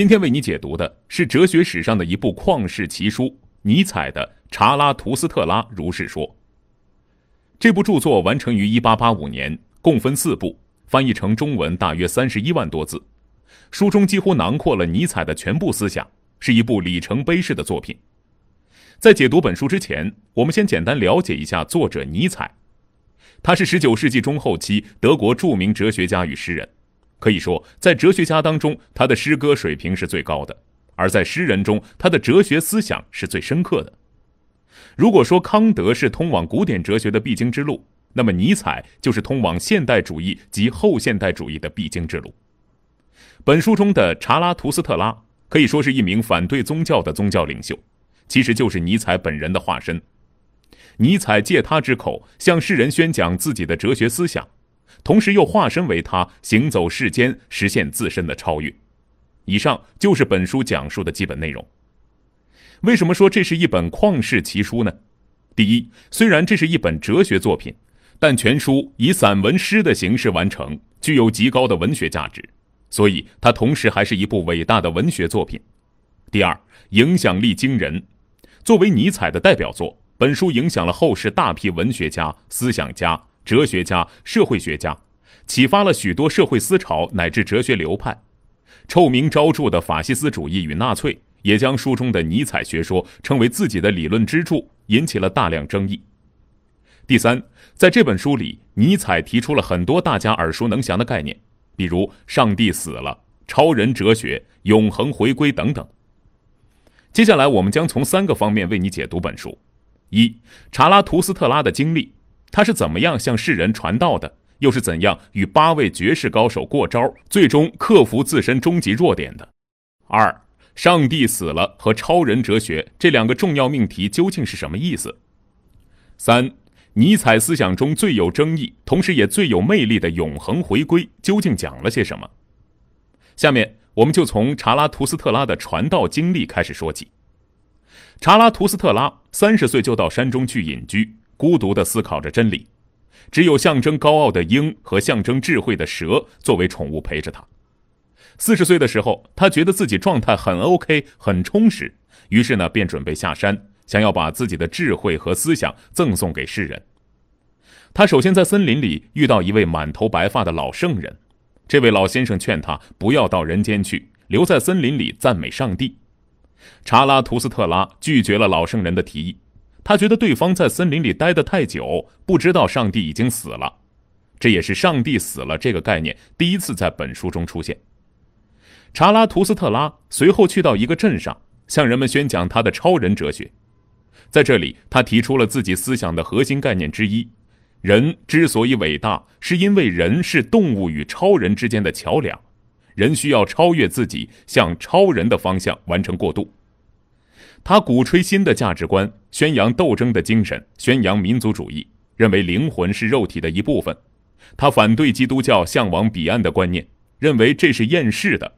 今天为你解读的是哲学史上的一部旷世奇书——尼采的《查拉图斯特拉如是说》。这部著作完成于1885年，共分四部，翻译成中文大约三十一万多字。书中几乎囊括了尼采的全部思想，是一部里程碑式的作品。在解读本书之前，我们先简单了解一下作者尼采。他是19世纪中后期德国著名哲学家与诗人。可以说，在哲学家当中，他的诗歌水平是最高的；而在诗人中，他的哲学思想是最深刻的。如果说康德是通往古典哲学的必经之路，那么尼采就是通往现代主义及后现代主义的必经之路。本书中的查拉图斯特拉可以说是一名反对宗教的宗教领袖，其实就是尼采本人的化身。尼采借他之口向世人宣讲自己的哲学思想。同时又化身为他行走世间，实现自身的超越。以上就是本书讲述的基本内容。为什么说这是一本旷世奇书呢？第一，虽然这是一本哲学作品，但全书以散文诗的形式完成，具有极高的文学价值，所以它同时还是一部伟大的文学作品。第二，影响力惊人。作为尼采的代表作，本书影响了后世大批文学家、思想家。哲学家、社会学家，启发了许多社会思潮乃至哲学流派。臭名昭著的法西斯主义与纳粹，也将书中的尼采学说称为自己的理论支柱，引起了大量争议。第三，在这本书里，尼采提出了很多大家耳熟能详的概念，比如“上帝死了”、“超人哲学”、“永恒回归”等等。接下来，我们将从三个方面为你解读本书：一、查拉图斯特拉的经历。他是怎么样向世人传道的？又是怎样与八位绝世高手过招，最终克服自身终极弱点的？二，上帝死了和超人哲学这两个重要命题究竟是什么意思？三，尼采思想中最有争议，同时也最有魅力的永恒回归究竟讲了些什么？下面我们就从查拉图斯特拉的传道经历开始说起。查拉图斯特拉三十岁就到山中去隐居。孤独地思考着真理，只有象征高傲的鹰和象征智慧的蛇作为宠物陪着他。四十岁的时候，他觉得自己状态很 OK，很充实，于是呢，便准备下山，想要把自己的智慧和思想赠送给世人。他首先在森林里遇到一位满头白发的老圣人，这位老先生劝他不要到人间去，留在森林里赞美上帝。查拉图斯特拉拒绝了老圣人的提议。他觉得对方在森林里待得太久，不知道上帝已经死了。这也是“上帝死了”这个概念第一次在本书中出现。查拉图斯特拉随后去到一个镇上，向人们宣讲他的超人哲学。在这里，他提出了自己思想的核心概念之一：人之所以伟大，是因为人是动物与超人之间的桥梁。人需要超越自己，向超人的方向完成过渡。他鼓吹新的价值观，宣扬斗争的精神，宣扬民族主义，认为灵魂是肉体的一部分。他反对基督教向往彼岸的观念，认为这是厌世的。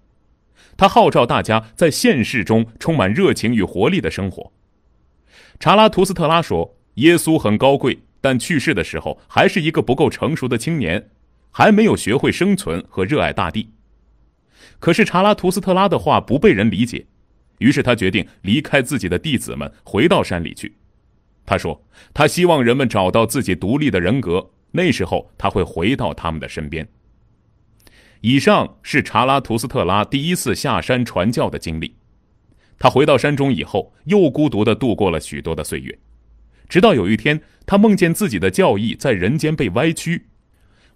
他号召大家在现世中充满热情与活力的生活。查拉图斯特拉说：“耶稣很高贵，但去世的时候还是一个不够成熟的青年，还没有学会生存和热爱大地。”可是查拉图斯特拉的话不被人理解。于是他决定离开自己的弟子们，回到山里去。他说：“他希望人们找到自己独立的人格，那时候他会回到他们的身边。”以上是查拉图斯特拉第一次下山传教的经历。他回到山中以后，又孤独地度过了许多的岁月，直到有一天，他梦见自己的教义在人间被歪曲。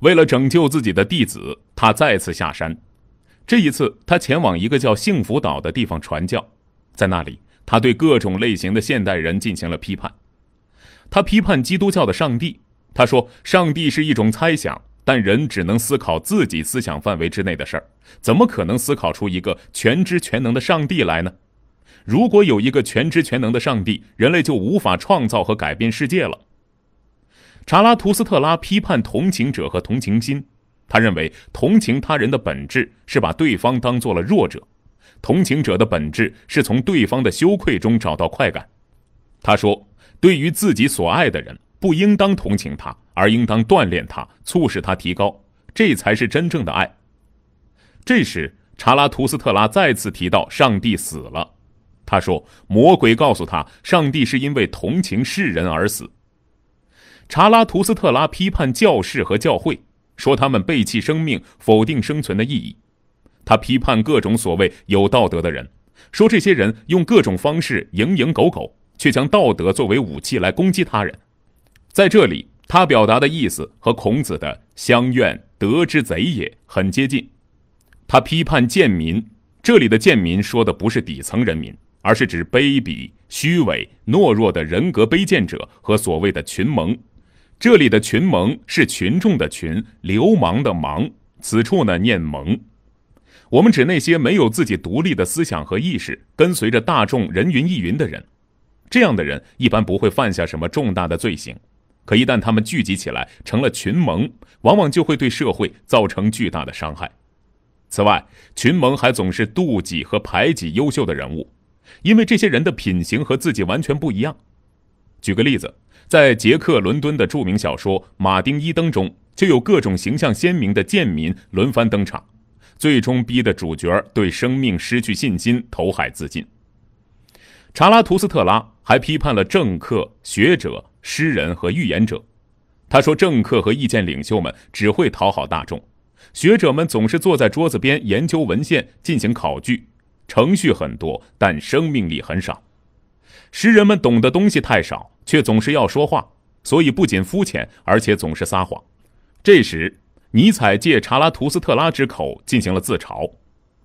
为了拯救自己的弟子，他再次下山。这一次，他前往一个叫幸福岛的地方传教。在那里，他对各种类型的现代人进行了批判。他批判基督教的上帝。他说：“上帝是一种猜想，但人只能思考自己思想范围之内的事儿，怎么可能思考出一个全知全能的上帝来呢？如果有一个全知全能的上帝，人类就无法创造和改变世界了。”查拉图斯特拉批判同情者和同情心。他认为，同情他人的本质是把对方当做了弱者。同情者的本质是从对方的羞愧中找到快感。他说：“对于自己所爱的人，不应当同情他，而应当锻炼他，促使他提高，这才是真正的爱。”这时，查拉图斯特拉再次提到上帝死了。他说：“魔鬼告诉他，上帝是因为同情世人而死。”查拉图斯特拉批判教士和教会，说他们背弃生命，否定生存的意义。他批判各种所谓有道德的人，说这些人用各种方式蝇营狗苟，却将道德作为武器来攻击他人。在这里，他表达的意思和孔子的“乡愿德之贼也”很接近。他批判贱民，这里的贱民说的不是底层人民。而是指卑鄙、虚伪、懦弱的人格卑贱者和所谓的群盟。这里的群盟是群众的群，流氓的氓。此处呢念盟。我们指那些没有自己独立的思想和意识，跟随着大众人云亦云的人。这样的人一般不会犯下什么重大的罪行，可一旦他们聚集起来成了群盟，往往就会对社会造成巨大的伤害。此外，群盟还总是妒忌和排挤优秀的人物。因为这些人的品行和自己完全不一样。举个例子，在捷克伦敦的著名小说《马丁·伊登》中，就有各种形象鲜明的贱民轮番登场，最终逼得主角对生命失去信心，投海自尽。查拉图斯特拉还批判了政客、学者、诗人和预言者。他说，政客和意见领袖们只会讨好大众，学者们总是坐在桌子边研究文献，进行考据。程序很多，但生命力很少。诗人们懂的东西太少，却总是要说话，所以不仅肤浅，而且总是撒谎。这时，尼采借查拉图斯特拉之口进行了自嘲。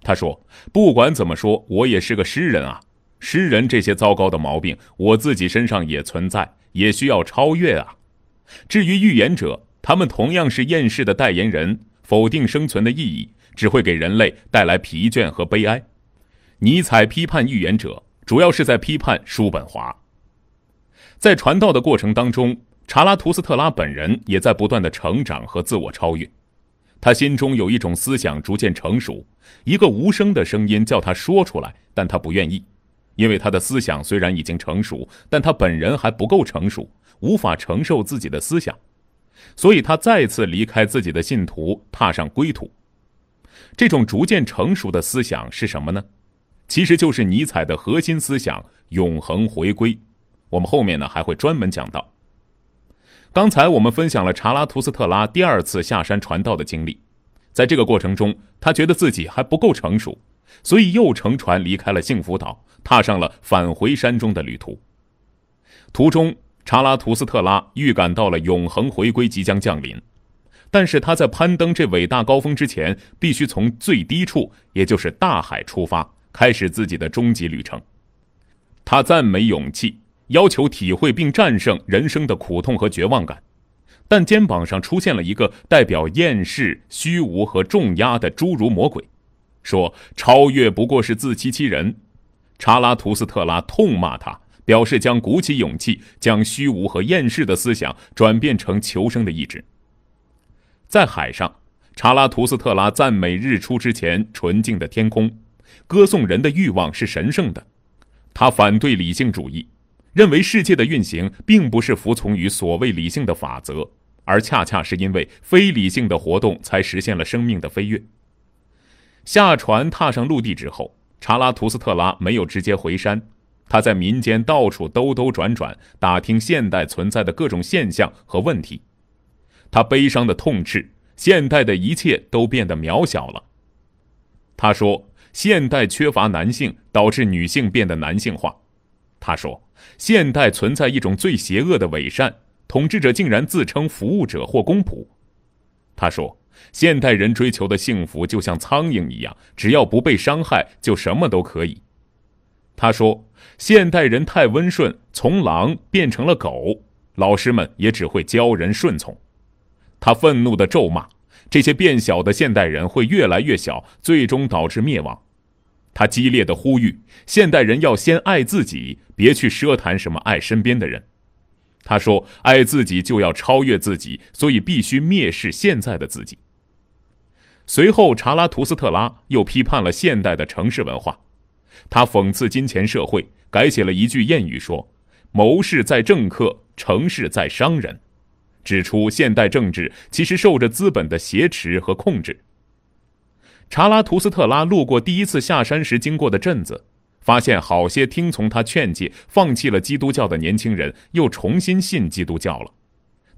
他说：“不管怎么说，我也是个诗人啊！诗人这些糟糕的毛病，我自己身上也存在，也需要超越啊。至于预言者，他们同样是厌世的代言人，否定生存的意义，只会给人类带来疲倦和悲哀。”尼采批判预言者，主要是在批判叔本华。在传道的过程当中，查拉图斯特拉本人也在不断的成长和自我超越。他心中有一种思想逐渐成熟，一个无声的声音叫他说出来，但他不愿意，因为他的思想虽然已经成熟，但他本人还不够成熟，无法承受自己的思想，所以他再次离开自己的信徒，踏上归途。这种逐渐成熟的思想是什么呢？其实就是尼采的核心思想——永恒回归。我们后面呢还会专门讲到。刚才我们分享了查拉图斯特拉第二次下山传道的经历，在这个过程中，他觉得自己还不够成熟，所以又乘船离开了幸福岛，踏上了返回山中的旅途。途中，查拉图斯特拉预感到了永恒回归即将降临，但是他在攀登这伟大高峰之前，必须从最低处，也就是大海出发。开始自己的终极旅程，他赞美勇气，要求体会并战胜人生的苦痛和绝望感，但肩膀上出现了一个代表厌世、虚无和重压的侏儒魔鬼，说：“超越不过是自欺欺人。”查拉图斯特拉痛骂他，表示将鼓起勇气，将虚无和厌世的思想转变成求生的意志。在海上，查拉图斯特拉赞美日出之前纯净的天空。歌颂人的欲望是神圣的，他反对理性主义，认为世界的运行并不是服从于所谓理性的法则，而恰恰是因为非理性的活动才实现了生命的飞跃。下船踏上陆地之后，查拉图斯特拉没有直接回山，他在民间到处兜兜转转，打听现代存在的各种现象和问题。他悲伤的痛斥现代的一切都变得渺小了。他说。现代缺乏男性，导致女性变得男性化。他说，现代存在一种最邪恶的伪善，统治者竟然自称服务者或公仆。他说，现代人追求的幸福就像苍蝇一样，只要不被伤害，就什么都可以。他说，现代人太温顺，从狼变成了狗，老师们也只会教人顺从。他愤怒地咒骂。这些变小的现代人会越来越小，最终导致灭亡。他激烈的呼吁现代人要先爱自己，别去奢谈什么爱身边的人。他说：“爱自己就要超越自己，所以必须蔑视现在的自己。”随后，查拉图斯特拉又批判了现代的城市文化，他讽刺金钱社会，改写了一句谚语说：“谋事在政客，成事在商人。”指出现代政治其实受着资本的挟持和控制。查拉图斯特拉路过第一次下山时经过的镇子，发现好些听从他劝诫、放弃了基督教的年轻人又重新信基督教了。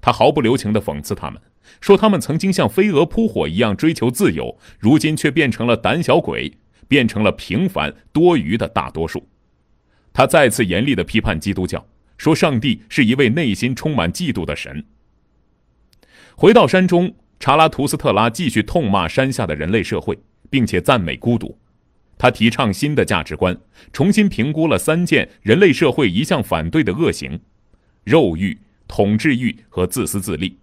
他毫不留情地讽刺他们，说他们曾经像飞蛾扑火一样追求自由，如今却变成了胆小鬼，变成了平凡多余的大多数。他再次严厉地批判基督教，说上帝是一位内心充满嫉妒的神。回到山中。查拉图斯特拉继续痛骂山下的人类社会，并且赞美孤独。他提倡新的价值观，重新评估了三件人类社会一向反对的恶行：肉欲、统治欲和自私自利。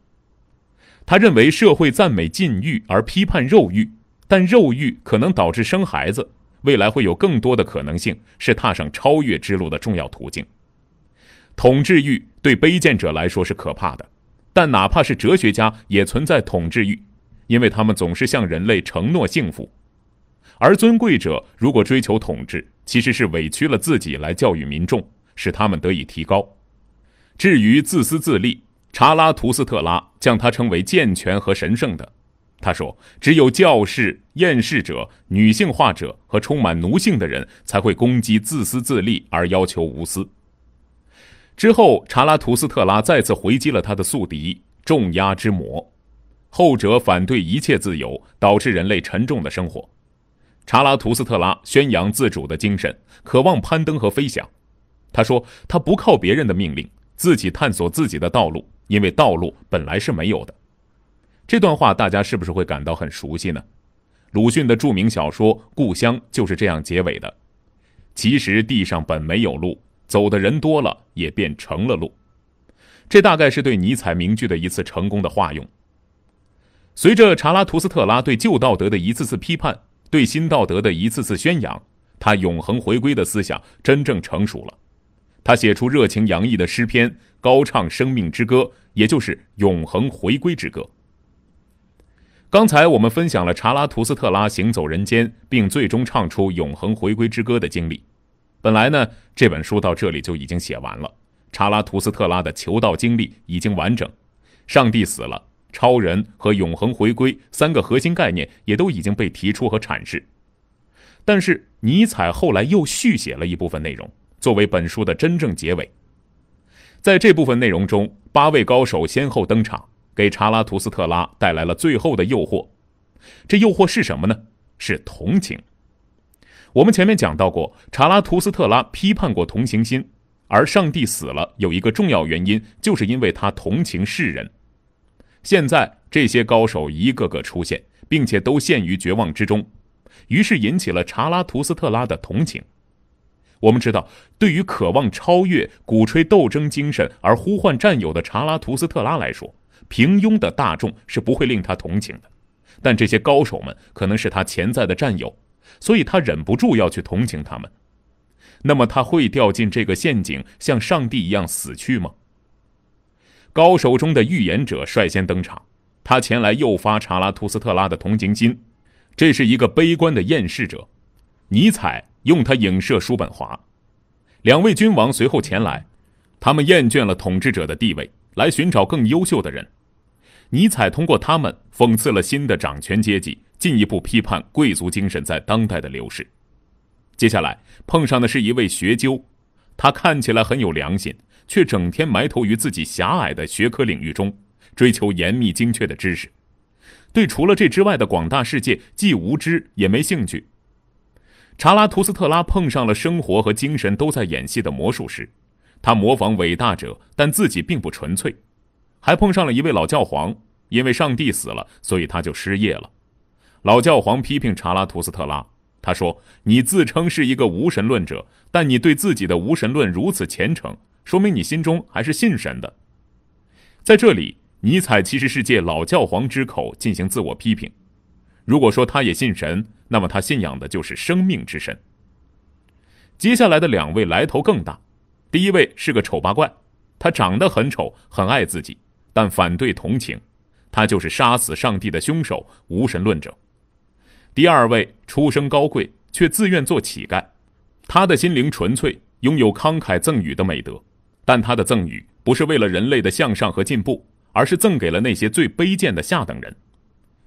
他认为社会赞美禁欲而批判肉欲，但肉欲可能导致生孩子，未来会有更多的可能性是踏上超越之路的重要途径。统治欲对卑贱者来说是可怕的。但哪怕是哲学家也存在统治欲，因为他们总是向人类承诺幸福；而尊贵者如果追求统治，其实是委屈了自己来教育民众，使他们得以提高。至于自私自利，查拉图斯特拉将他称为健全和神圣的。他说：“只有教士、厌世者、女性化者和充满奴性的人才会攻击自私自利而要求无私。”之后，查拉图斯特拉再次回击了他的宿敌——重压之魔。后者反对一切自由，导致人类沉重的生活。查拉图斯特拉宣扬自主的精神，渴望攀登和飞翔。他说：“他不靠别人的命令，自己探索自己的道路，因为道路本来是没有的。”这段话大家是不是会感到很熟悉呢？鲁迅的著名小说《故乡》就是这样结尾的。其实地上本没有路。走的人多了，也便成了路。这大概是对尼采名句的一次成功的化用。随着查拉图斯特拉对旧道德的一次次批判，对新道德的一次次宣扬，他永恒回归的思想真正成熟了。他写出热情洋溢的诗篇，高唱生命之歌，也就是永恒回归之歌。刚才我们分享了查拉图斯特拉行走人间，并最终唱出永恒回归之歌的经历。本来呢，这本书到这里就已经写完了。查拉图斯特拉的求道经历已经完整，上帝死了，超人和永恒回归三个核心概念也都已经被提出和阐释。但是尼采后来又续写了一部分内容，作为本书的真正结尾。在这部分内容中，八位高手先后登场，给查拉图斯特拉带来了最后的诱惑。这诱惑是什么呢？是同情。我们前面讲到过，查拉图斯特拉批判过同情心，而上帝死了有一个重要原因，就是因为他同情世人。现在这些高手一个个出现，并且都陷于绝望之中，于是引起了查拉图斯特拉的同情。我们知道，对于渴望超越、鼓吹斗争精神而呼唤战友的查拉图斯特拉来说，平庸的大众是不会令他同情的，但这些高手们可能是他潜在的战友。所以他忍不住要去同情他们，那么他会掉进这个陷阱，像上帝一样死去吗？高手中的预言者率先登场，他前来诱发查拉图斯特拉的同情心，这是一个悲观的厌世者。尼采用他影射叔本华，两位君王随后前来，他们厌倦了统治者的地位，来寻找更优秀的人。尼采通过他们讽刺了新的掌权阶级。进一步批判贵族精神在当代的流逝。接下来碰上的是一位学究，他看起来很有良心，却整天埋头于自己狭隘的学科领域中，追求严密精确的知识，对除了这之外的广大世界既无知也没兴趣。查拉图斯特拉碰上了生活和精神都在演戏的魔术师，他模仿伟大者，但自己并不纯粹，还碰上了一位老教皇，因为上帝死了，所以他就失业了。老教皇批评查拉图斯特拉，他说：“你自称是一个无神论者，但你对自己的无神论如此虔诚，说明你心中还是信神的。”在这里，尼采其实是借老教皇之口进行自我批评。如果说他也信神，那么他信仰的就是生命之神。接下来的两位来头更大，第一位是个丑八怪，他长得很丑，很爱自己，但反对同情，他就是杀死上帝的凶手——无神论者。第二位出身高贵，却自愿做乞丐，他的心灵纯粹，拥有慷慨赠予的美德，但他的赠予不是为了人类的向上和进步，而是赠给了那些最卑贱的下等人。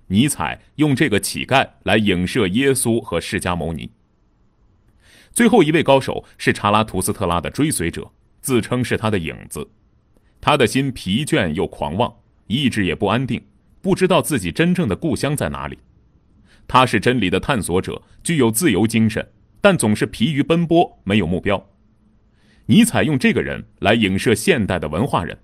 尼采用这个乞丐来影射耶稣和释迦牟尼。最后一位高手是查拉图斯特拉的追随者，自称是他的影子。他的心疲倦又狂妄，意志也不安定，不知道自己真正的故乡在哪里。他是真理的探索者，具有自由精神，但总是疲于奔波，没有目标。尼采用这个人来影射现代的文化人。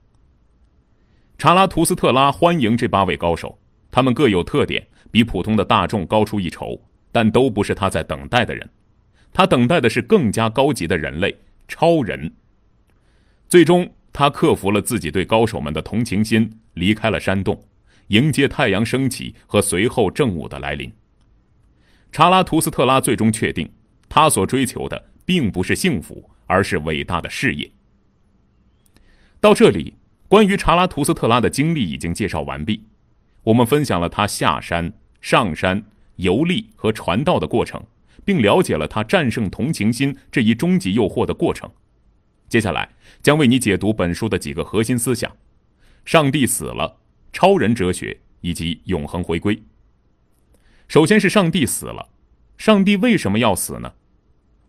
查拉图斯特拉欢迎这八位高手，他们各有特点，比普通的大众高出一筹，但都不是他在等待的人。他等待的是更加高级的人类——超人。最终，他克服了自己对高手们的同情心，离开了山洞，迎接太阳升起和随后正午的来临。查拉图斯特拉最终确定，他所追求的并不是幸福，而是伟大的事业。到这里，关于查拉图斯特拉的经历已经介绍完毕。我们分享了他下山、上山、游历和传道的过程。并了解了他战胜同情心这一终极诱惑的过程。接下来将为你解读本书的几个核心思想：上帝死了、超人哲学以及永恒回归。首先是上帝死了，上帝为什么要死呢？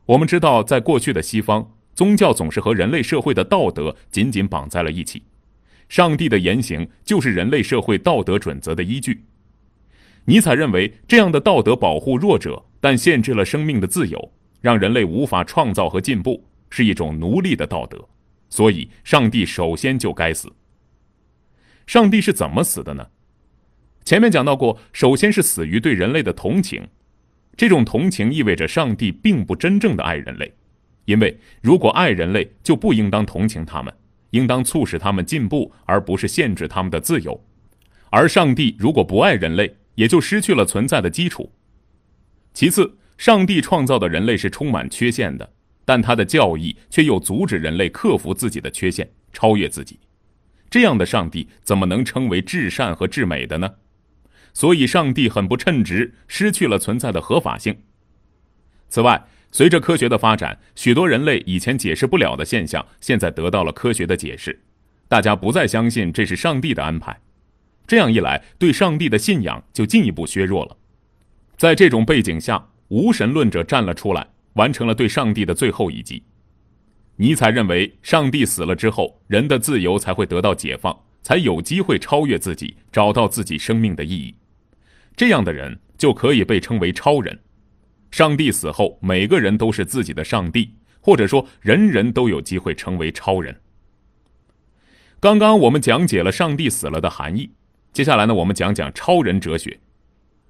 我们知道，在过去的西方，宗教总是和人类社会的道德紧紧绑在了一起，上帝的言行就是人类社会道德准则的依据。尼采认为，这样的道德保护弱者。但限制了生命的自由，让人类无法创造和进步，是一种奴隶的道德。所以，上帝首先就该死。上帝是怎么死的呢？前面讲到过，首先是死于对人类的同情。这种同情意味着上帝并不真正的爱人类，因为如果爱人类，就不应当同情他们，应当促使他们进步，而不是限制他们的自由。而上帝如果不爱人类，也就失去了存在的基础。其次，上帝创造的人类是充满缺陷的，但他的教义却又阻止人类克服自己的缺陷，超越自己。这样的上帝怎么能称为至善和至美的呢？所以，上帝很不称职，失去了存在的合法性。此外，随着科学的发展，许多人类以前解释不了的现象，现在得到了科学的解释，大家不再相信这是上帝的安排。这样一来，对上帝的信仰就进一步削弱了。在这种背景下，无神论者站了出来，完成了对上帝的最后一击。尼采认为，上帝死了之后，人的自由才会得到解放，才有机会超越自己，找到自己生命的意义。这样的人就可以被称为超人。上帝死后，每个人都是自己的上帝，或者说，人人都有机会成为超人。刚刚我们讲解了上帝死了的含义，接下来呢，我们讲讲超人哲学。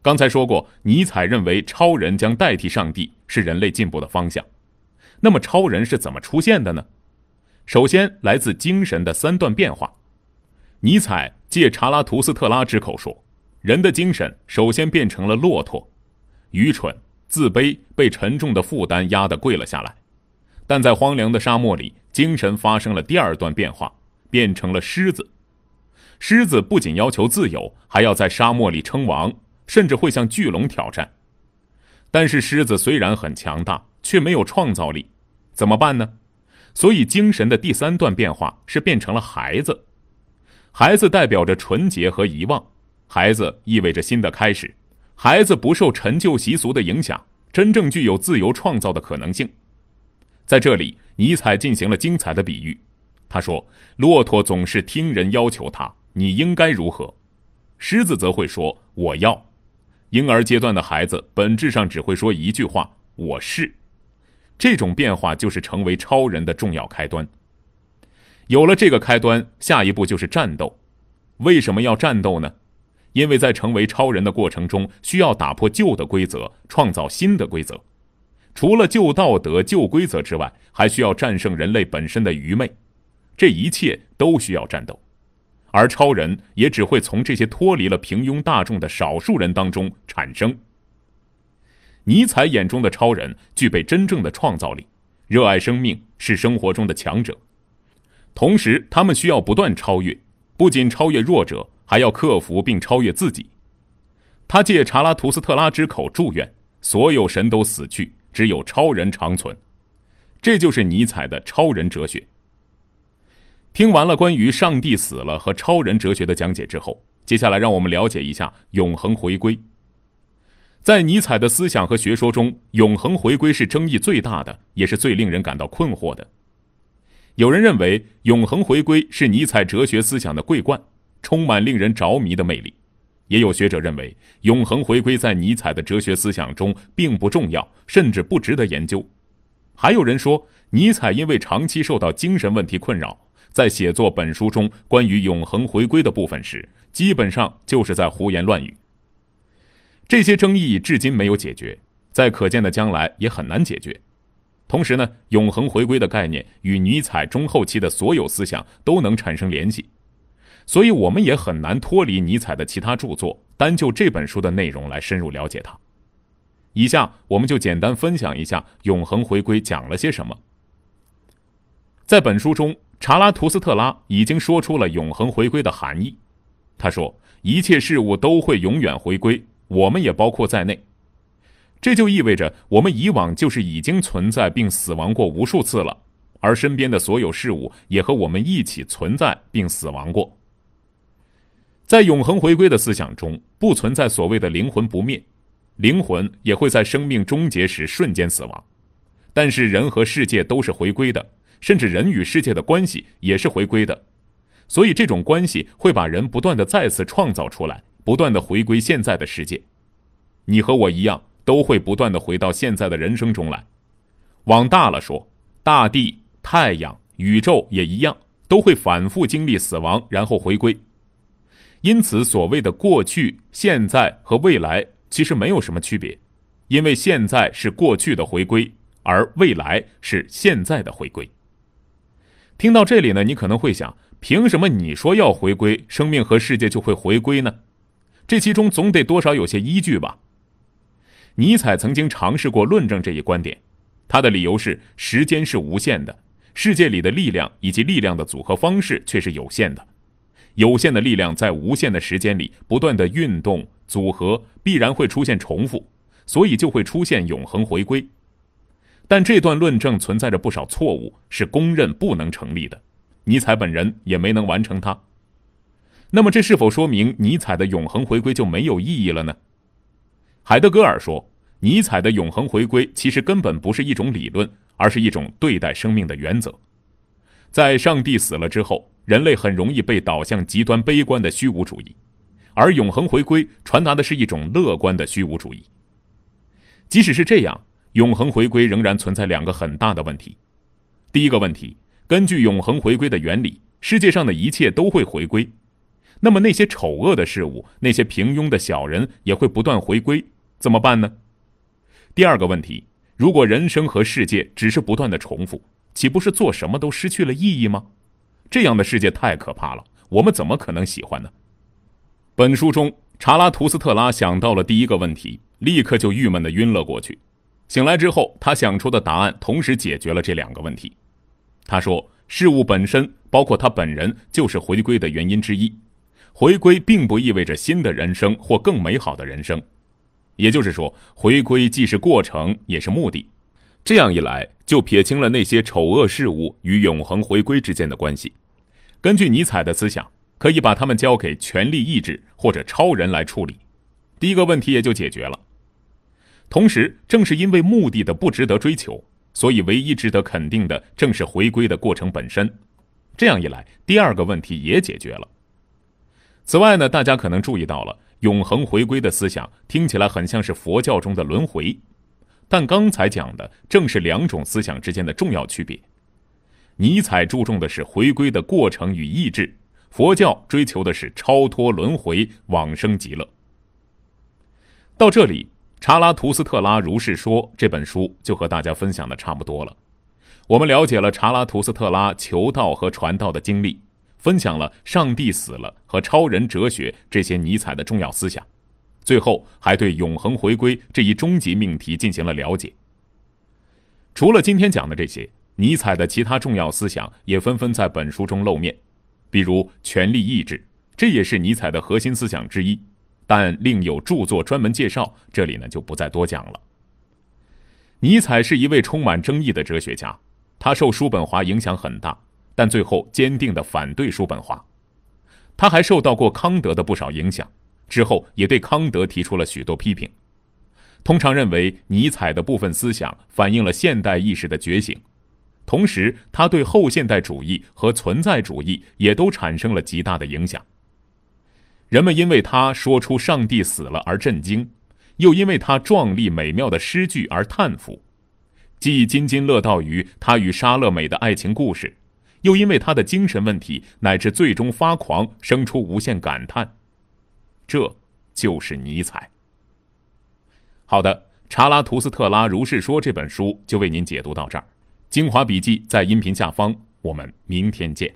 刚才说过，尼采认为超人将代替上帝是人类进步的方向。那么，超人是怎么出现的呢？首先，来自精神的三段变化。尼采借查拉图斯特拉之口说，人的精神首先变成了骆驼，愚蠢、自卑，被沉重的负担压得跪了下来。但在荒凉的沙漠里，精神发生了第二段变化，变成了狮子。狮子不仅要求自由，还要在沙漠里称王。甚至会向巨龙挑战，但是狮子虽然很强大，却没有创造力，怎么办呢？所以精神的第三段变化是变成了孩子。孩子代表着纯洁和遗忘，孩子意味着新的开始，孩子不受陈旧习俗的影响，真正具有自由创造的可能性。在这里，尼采进行了精彩的比喻。他说：“骆驼总是听人要求他，你应该如何？狮子则会说：我要。”婴儿阶段的孩子本质上只会说一句话：“我是。”这种变化就是成为超人的重要开端。有了这个开端，下一步就是战斗。为什么要战斗呢？因为在成为超人的过程中，需要打破旧的规则，创造新的规则。除了旧道德、旧规则之外，还需要战胜人类本身的愚昧。这一切都需要战斗。而超人也只会从这些脱离了平庸大众的少数人当中产生。尼采眼中的超人具备真正的创造力，热爱生命，是生活中的强者。同时，他们需要不断超越，不仅超越弱者，还要克服并超越自己。他借查拉图斯特拉之口祝愿：所有神都死去，只有超人长存。这就是尼采的超人哲学。听完了关于上帝死了和超人哲学的讲解之后，接下来，让我们了解一下永恒回归。在尼采的思想和学说中，永恒回归是争议最大的，也是最令人感到困惑的。有人认为，永恒回归是尼采哲学思想的桂冠，充满令人着迷的魅力；也有学者认为，永恒回归在尼采的哲学思想中并不重要，甚至不值得研究。还有人说，尼采因为长期受到精神问题困扰，在写作本书中关于永恒回归的部分时，基本上就是在胡言乱语。这些争议至今没有解决，在可见的将来也很难解决。同时呢，永恒回归的概念与尼采中后期的所有思想都能产生联系，所以我们也很难脱离尼采的其他著作，单就这本书的内容来深入了解它。以下我们就简单分享一下永恒回归讲了些什么。在本书中，查拉图斯特拉已经说出了永恒回归的含义。他说：“一切事物都会永远回归，我们也包括在内。”这就意味着我们以往就是已经存在并死亡过无数次了，而身边的所有事物也和我们一起存在并死亡过。在永恒回归的思想中，不存在所谓的灵魂不灭，灵魂也会在生命终结时瞬间死亡。但是人和世界都是回归的，甚至人与世界的关系也是回归的，所以这种关系会把人不断的再次创造出来，不断的回归现在的世界。你和我一样。都会不断的回到现在的人生中来。往大了说，大地、太阳、宇宙也一样，都会反复经历死亡，然后回归。因此，所谓的过去、现在和未来其实没有什么区别，因为现在是过去的回归，而未来是现在的回归。听到这里呢，你可能会想，凭什么你说要回归，生命和世界就会回归呢？这其中总得多少有些依据吧？尼采曾经尝试过论证这一观点，他的理由是：时间是无限的，世界里的力量以及力量的组合方式却是有限的。有限的力量在无限的时间里不断的运动组合，必然会出现重复，所以就会出现永恒回归。但这段论证存在着不少错误，是公认不能成立的。尼采本人也没能完成它。那么，这是否说明尼采的永恒回归就没有意义了呢？海德格尔说：“尼采的永恒回归其实根本不是一种理论，而是一种对待生命的原则。在上帝死了之后，人类很容易被导向极端悲观的虚无主义，而永恒回归传达的是一种乐观的虚无主义。即使是这样，永恒回归仍然存在两个很大的问题。第一个问题，根据永恒回归的原理，世界上的一切都会回归。”那么那些丑恶的事物，那些平庸的小人也会不断回归，怎么办呢？第二个问题，如果人生和世界只是不断的重复，岂不是做什么都失去了意义吗？这样的世界太可怕了，我们怎么可能喜欢呢？本书中，查拉图斯特拉想到了第一个问题，立刻就郁闷的晕了过去。醒来之后，他想出的答案同时解决了这两个问题。他说，事物本身，包括他本人，就是回归的原因之一。回归并不意味着新的人生或更美好的人生，也就是说，回归既是过程，也是目的。这样一来，就撇清了那些丑恶事物与永恒回归之间的关系。根据尼采的思想，可以把它们交给权力意志或者超人来处理，第一个问题也就解决了。同时，正是因为目的的不值得追求，所以唯一值得肯定的正是回归的过程本身。这样一来，第二个问题也解决了。此外呢，大家可能注意到了，永恒回归的思想听起来很像是佛教中的轮回，但刚才讲的正是两种思想之间的重要区别。尼采注重的是回归的过程与意志，佛教追求的是超脱轮回、往生极乐。到这里，《查拉图斯特拉如是说》这本书就和大家分享的差不多了。我们了解了查拉图斯特拉求道和传道的经历。分享了上帝死了和超人哲学这些尼采的重要思想，最后还对永恒回归这一终极命题进行了了解。除了今天讲的这些，尼采的其他重要思想也纷纷在本书中露面，比如权力意志，这也是尼采的核心思想之一，但另有著作专门介绍，这里呢就不再多讲了。尼采是一位充满争议的哲学家，他受叔本华影响很大。但最后坚定的反对叔本华，他还受到过康德的不少影响，之后也对康德提出了许多批评。通常认为，尼采的部分思想反映了现代意识的觉醒，同时他对后现代主义和存在主义也都产生了极大的影响。人们因为他说出“上帝死了”而震惊，又因为他壮丽美妙的诗句而叹服，既津津乐道于他与莎乐美的爱情故事，又因为他的精神问题乃至最终发狂，生出无限感叹。这就是尼采。好的，《查拉图斯特拉如是说》这本书就为您解读到这儿。精华笔记在音频下方，我们明天见。